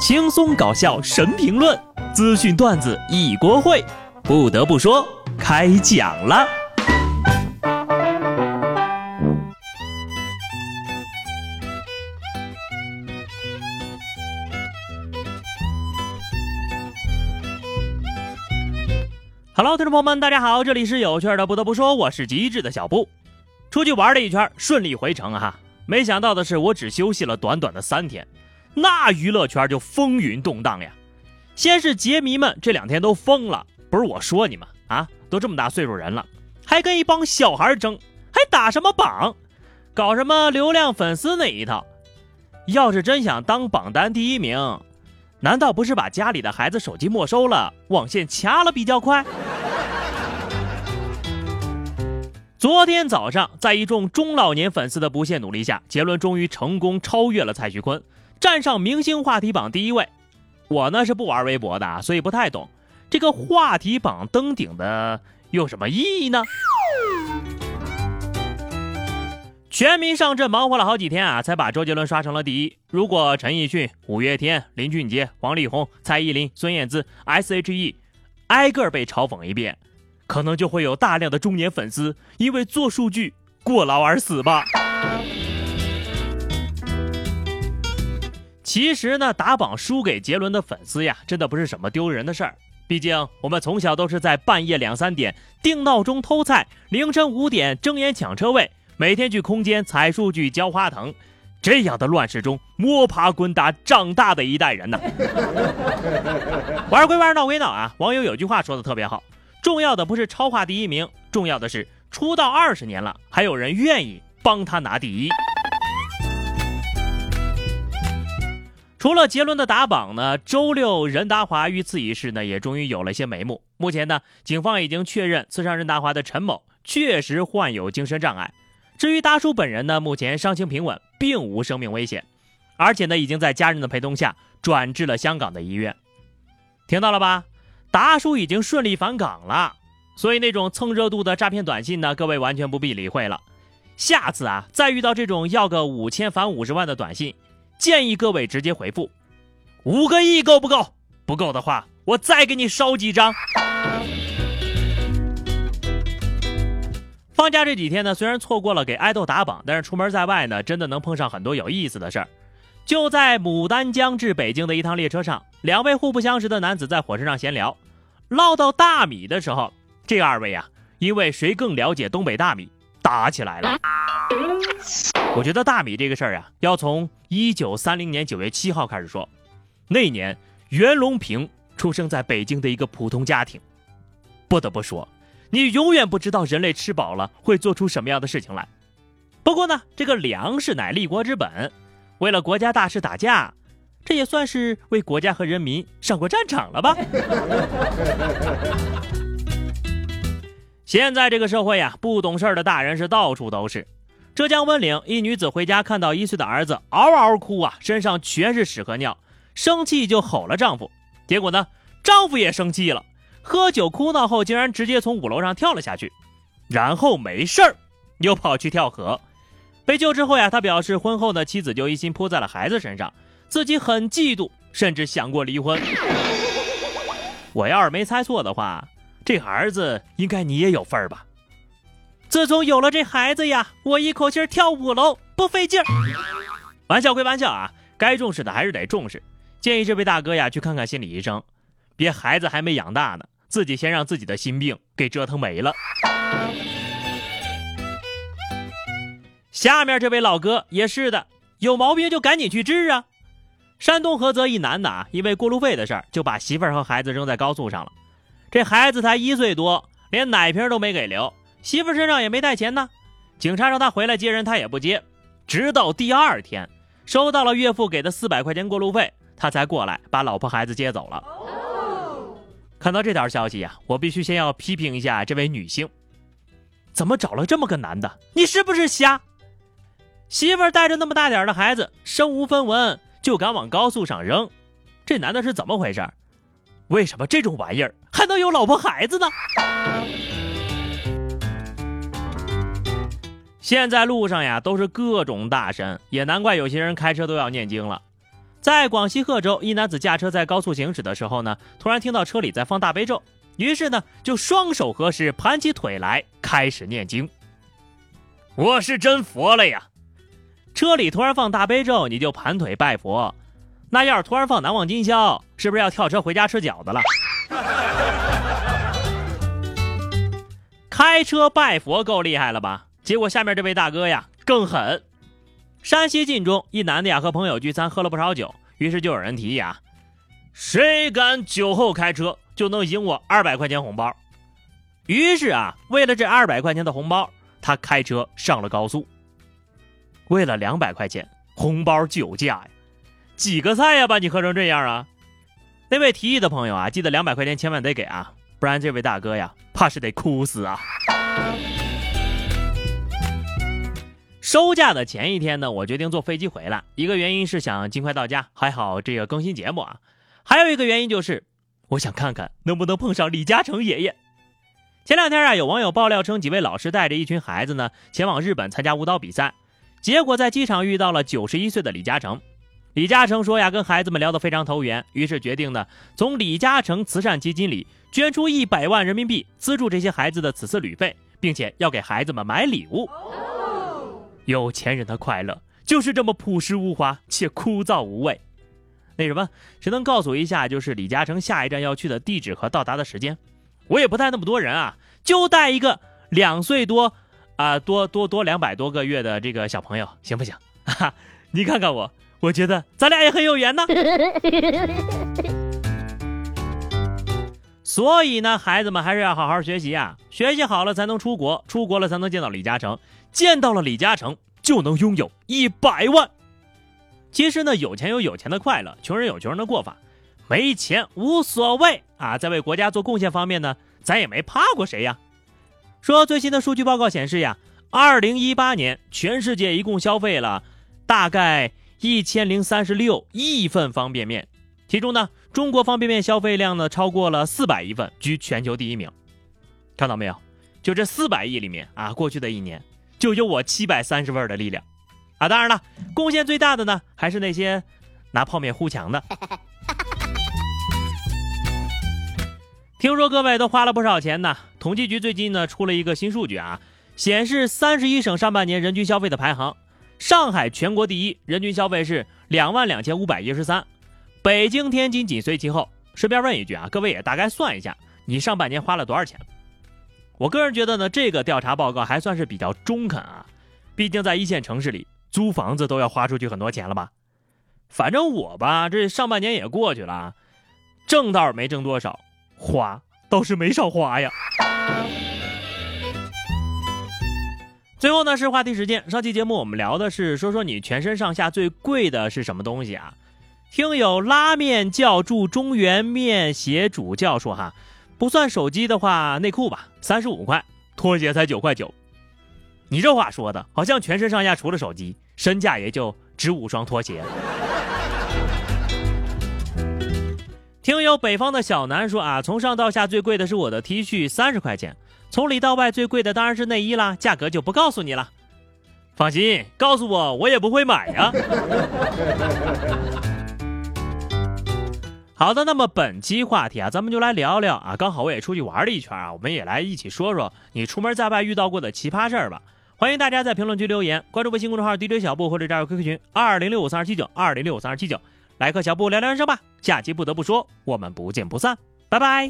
轻松搞笑神评论，资讯段子一锅烩。不得不说，开讲了。Hello，听众朋友们，大家好，这里是有趣的。不得不说，我是机智的小布。出去玩了一圈，顺利回城哈。没想到的是，我只休息了短短的三天。那娱乐圈就风云动荡呀！先是杰迷们这两天都疯了，不是我说你们啊，都这么大岁数人了，还跟一帮小孩争，还打什么榜，搞什么流量粉丝那一套。要是真想当榜单第一名，难道不是把家里的孩子手机没收了，网线掐了比较快？昨天早上，在一众中老年粉丝的不懈努力下，杰伦终于成功超越了蔡徐坤。站上明星话题榜第一位，我呢是不玩微博的，所以不太懂这个话题榜登顶的有什么意义呢？全民上阵，忙活了好几天啊，才把周杰伦刷成了第一。如果陈奕迅、五月天、林俊杰、王力宏、蔡依林、孙燕姿、S.H.E 挨个被嘲讽一遍，可能就会有大量的中年粉丝因为做数据过劳而死吧。其实呢，打榜输给杰伦的粉丝呀，真的不是什么丢人的事儿。毕竟我们从小都是在半夜两三点定闹钟偷菜，凌晨五点睁眼抢车位，每天去空间采数据浇花藤，这样的乱世中摸爬滚打长大的一代人呢。玩归玩，闹归闹啊！网友有句话说的特别好：重要的不是超话第一名，重要的是出道二十年了，还有人愿意帮他拿第一。除了杰伦的打榜呢，周六任达华遇刺一事呢也终于有了些眉目。目前呢，警方已经确认刺伤任达华的陈某确实患有精神障碍。至于达叔本人呢，目前伤情平稳，并无生命危险，而且呢，已经在家人的陪同下转至了香港的医院。听到了吧？达叔已经顺利返岗了，所以那种蹭热度的诈骗短信呢，各位完全不必理会了。下次啊，再遇到这种要个五千返五十万的短信。建议各位直接回复，五个亿够不够？不够的话，我再给你烧几张。放假这几天呢，虽然错过了给爱豆打榜，但是出门在外呢，真的能碰上很多有意思的事儿。就在牡丹江至北京的一趟列车上，两位互不相识的男子在火车上闲聊，唠到大米的时候，这二位啊，因为谁更了解东北大米，打起来了。我觉得大米这个事儿啊，要从一九三零年九月七号开始说。那年，袁隆平出生在北京的一个普通家庭。不得不说，你永远不知道人类吃饱了会做出什么样的事情来。不过呢，这个粮食乃立国之本，为了国家大事打架，这也算是为国家和人民上过战场了吧？现在这个社会呀，不懂事儿的大人是到处都是。浙江温岭一女子回家，看到一岁的儿子嗷嗷哭啊，身上全是屎和尿，生气就吼了丈夫。结果呢，丈夫也生气了，喝酒哭闹后，竟然直接从五楼上跳了下去，然后没事儿，又跑去跳河。被救之后呀，他表示婚后的妻子就一心扑在了孩子身上，自己很嫉妒，甚至想过离婚。我要是没猜错的话，这儿子应该你也有份儿吧？自从有了这孩子呀，我一口气跳五楼不费劲儿。玩笑归玩笑啊，该重视的还是得重视。建议这位大哥呀去看看心理医生，别孩子还没养大呢，自己先让自己的心病给折腾没了。下面这位老哥也是的，有毛病就赶紧去治啊。山东菏泽一男的啊，因为过路费的事儿，就把媳妇儿和孩子扔在高速上了。这孩子才一岁多，连奶瓶都没给留。媳妇身上也没带钱呢，警察让他回来接人，他也不接。直到第二天，收到了岳父给的四百块钱过路费，他才过来把老婆孩子接走了。看到这条消息呀，我必须先要批评一下这位女性，怎么找了这么个男的？你是不是瞎？媳妇带着那么大点的孩子，身无分文就敢往高速上扔，这男的是怎么回事？为什么这种玩意儿还能有老婆孩子呢？现在路上呀都是各种大神，也难怪有些人开车都要念经了。在广西贺州，一男子驾车在高速行驶的时候呢，突然听到车里在放大悲咒，于是呢就双手合十，盘起腿来开始念经。我是真佛了呀！车里突然放大悲咒，你就盘腿拜佛；那要是突然放难忘今宵，是不是要跳车回家吃饺子了？开车拜佛够厉害了吧？结果下面这位大哥呀更狠。山西晋中一男的呀和朋友聚餐，喝了不少酒，于是就有人提议啊，谁敢酒后开车就能赢我二百块钱红包。于是啊，为了这二百块钱的红包，他开车上了高速。为了两百块钱红包酒驾呀，几个菜呀把你喝成这样啊？那位提议的朋友啊，记得两百块钱千万得给啊，不然这位大哥呀怕是得哭死啊。收假的前一天呢，我决定坐飞机回来。一个原因是想尽快到家，还好这个更新节目啊。还有一个原因就是，我想看看能不能碰上李嘉诚爷爷。前两天啊，有网友爆料称，几位老师带着一群孩子呢，前往日本参加舞蹈比赛，结果在机场遇到了九十一岁的李嘉诚。李嘉诚说呀，跟孩子们聊得非常投缘，于是决定呢，从李嘉诚慈善基金里捐出一百万人民币，资助这些孩子的此次旅费，并且要给孩子们买礼物。有钱人的快乐就是这么朴实无华且枯燥无味。那什么，谁能告诉我一下，就是李嘉诚下一站要去的地址和到达的时间？我也不带那么多人啊，就带一个两岁多，啊多多多两百多个月的这个小朋友，行不行？哈哈，你看看我，我觉得咱俩也很有缘呢。所以呢，孩子们还是要好好学习啊，学习好了才能出国，出国了才能见到李嘉诚。见到了李嘉诚，就能拥有一百万。其实呢，有钱有有钱的快乐，穷人有穷人的过法。没钱无所谓啊，在为国家做贡献方面呢，咱也没怕过谁呀。说最新的数据报告显示呀，二零一八年全世界一共消费了大概一千零三十六亿份方便面，其中呢，中国方便面消费量呢超过了四百亿份，居全球第一名。看到没有？就这四百亿里面啊，过去的一年。就有我七百三十份的力量，啊，当然了，贡献最大的呢，还是那些拿泡面糊墙的。听说各位都花了不少钱呢。统计局最近呢出了一个新数据啊，显示三十一省上半年人均消费的排行，上海全国第一，人均消费是两万两千五百一十三，北京、天津紧随其后。顺便问一句啊，各位也大概算一下，你上半年花了多少钱？我个人觉得呢，这个调查报告还算是比较中肯啊，毕竟在一线城市里租房子都要花出去很多钱了吧。反正我吧，这上半年也过去了，挣倒是没挣多少，花倒是没少花呀。最后呢是话题时间，上期节目我们聊的是说说你全身上下最贵的是什么东西啊？听友拉面教住中原面鞋主教说哈。不算手机的话，内裤吧，三十五块；拖鞋才九块九。你这话说的，好像全身上下除了手机，身价也就值五双拖鞋。听友北方的小南说啊，从上到下最贵的是我的 T 恤，三十块钱；从里到外最贵的当然是内衣啦，价格就不告诉你了。放心，告诉我我也不会买呀。好的，那么本期话题啊，咱们就来聊聊啊。刚好我也出去玩了一圈啊，我们也来一起说说你出门在外遇到过的奇葩事儿吧。欢迎大家在评论区留言，关注微信公众号 DJ 小布或者加入 QQ 群二零六五三二七九二零六五三二七九，来和小布聊聊人生吧。下期不得不说，我们不见不散，拜拜。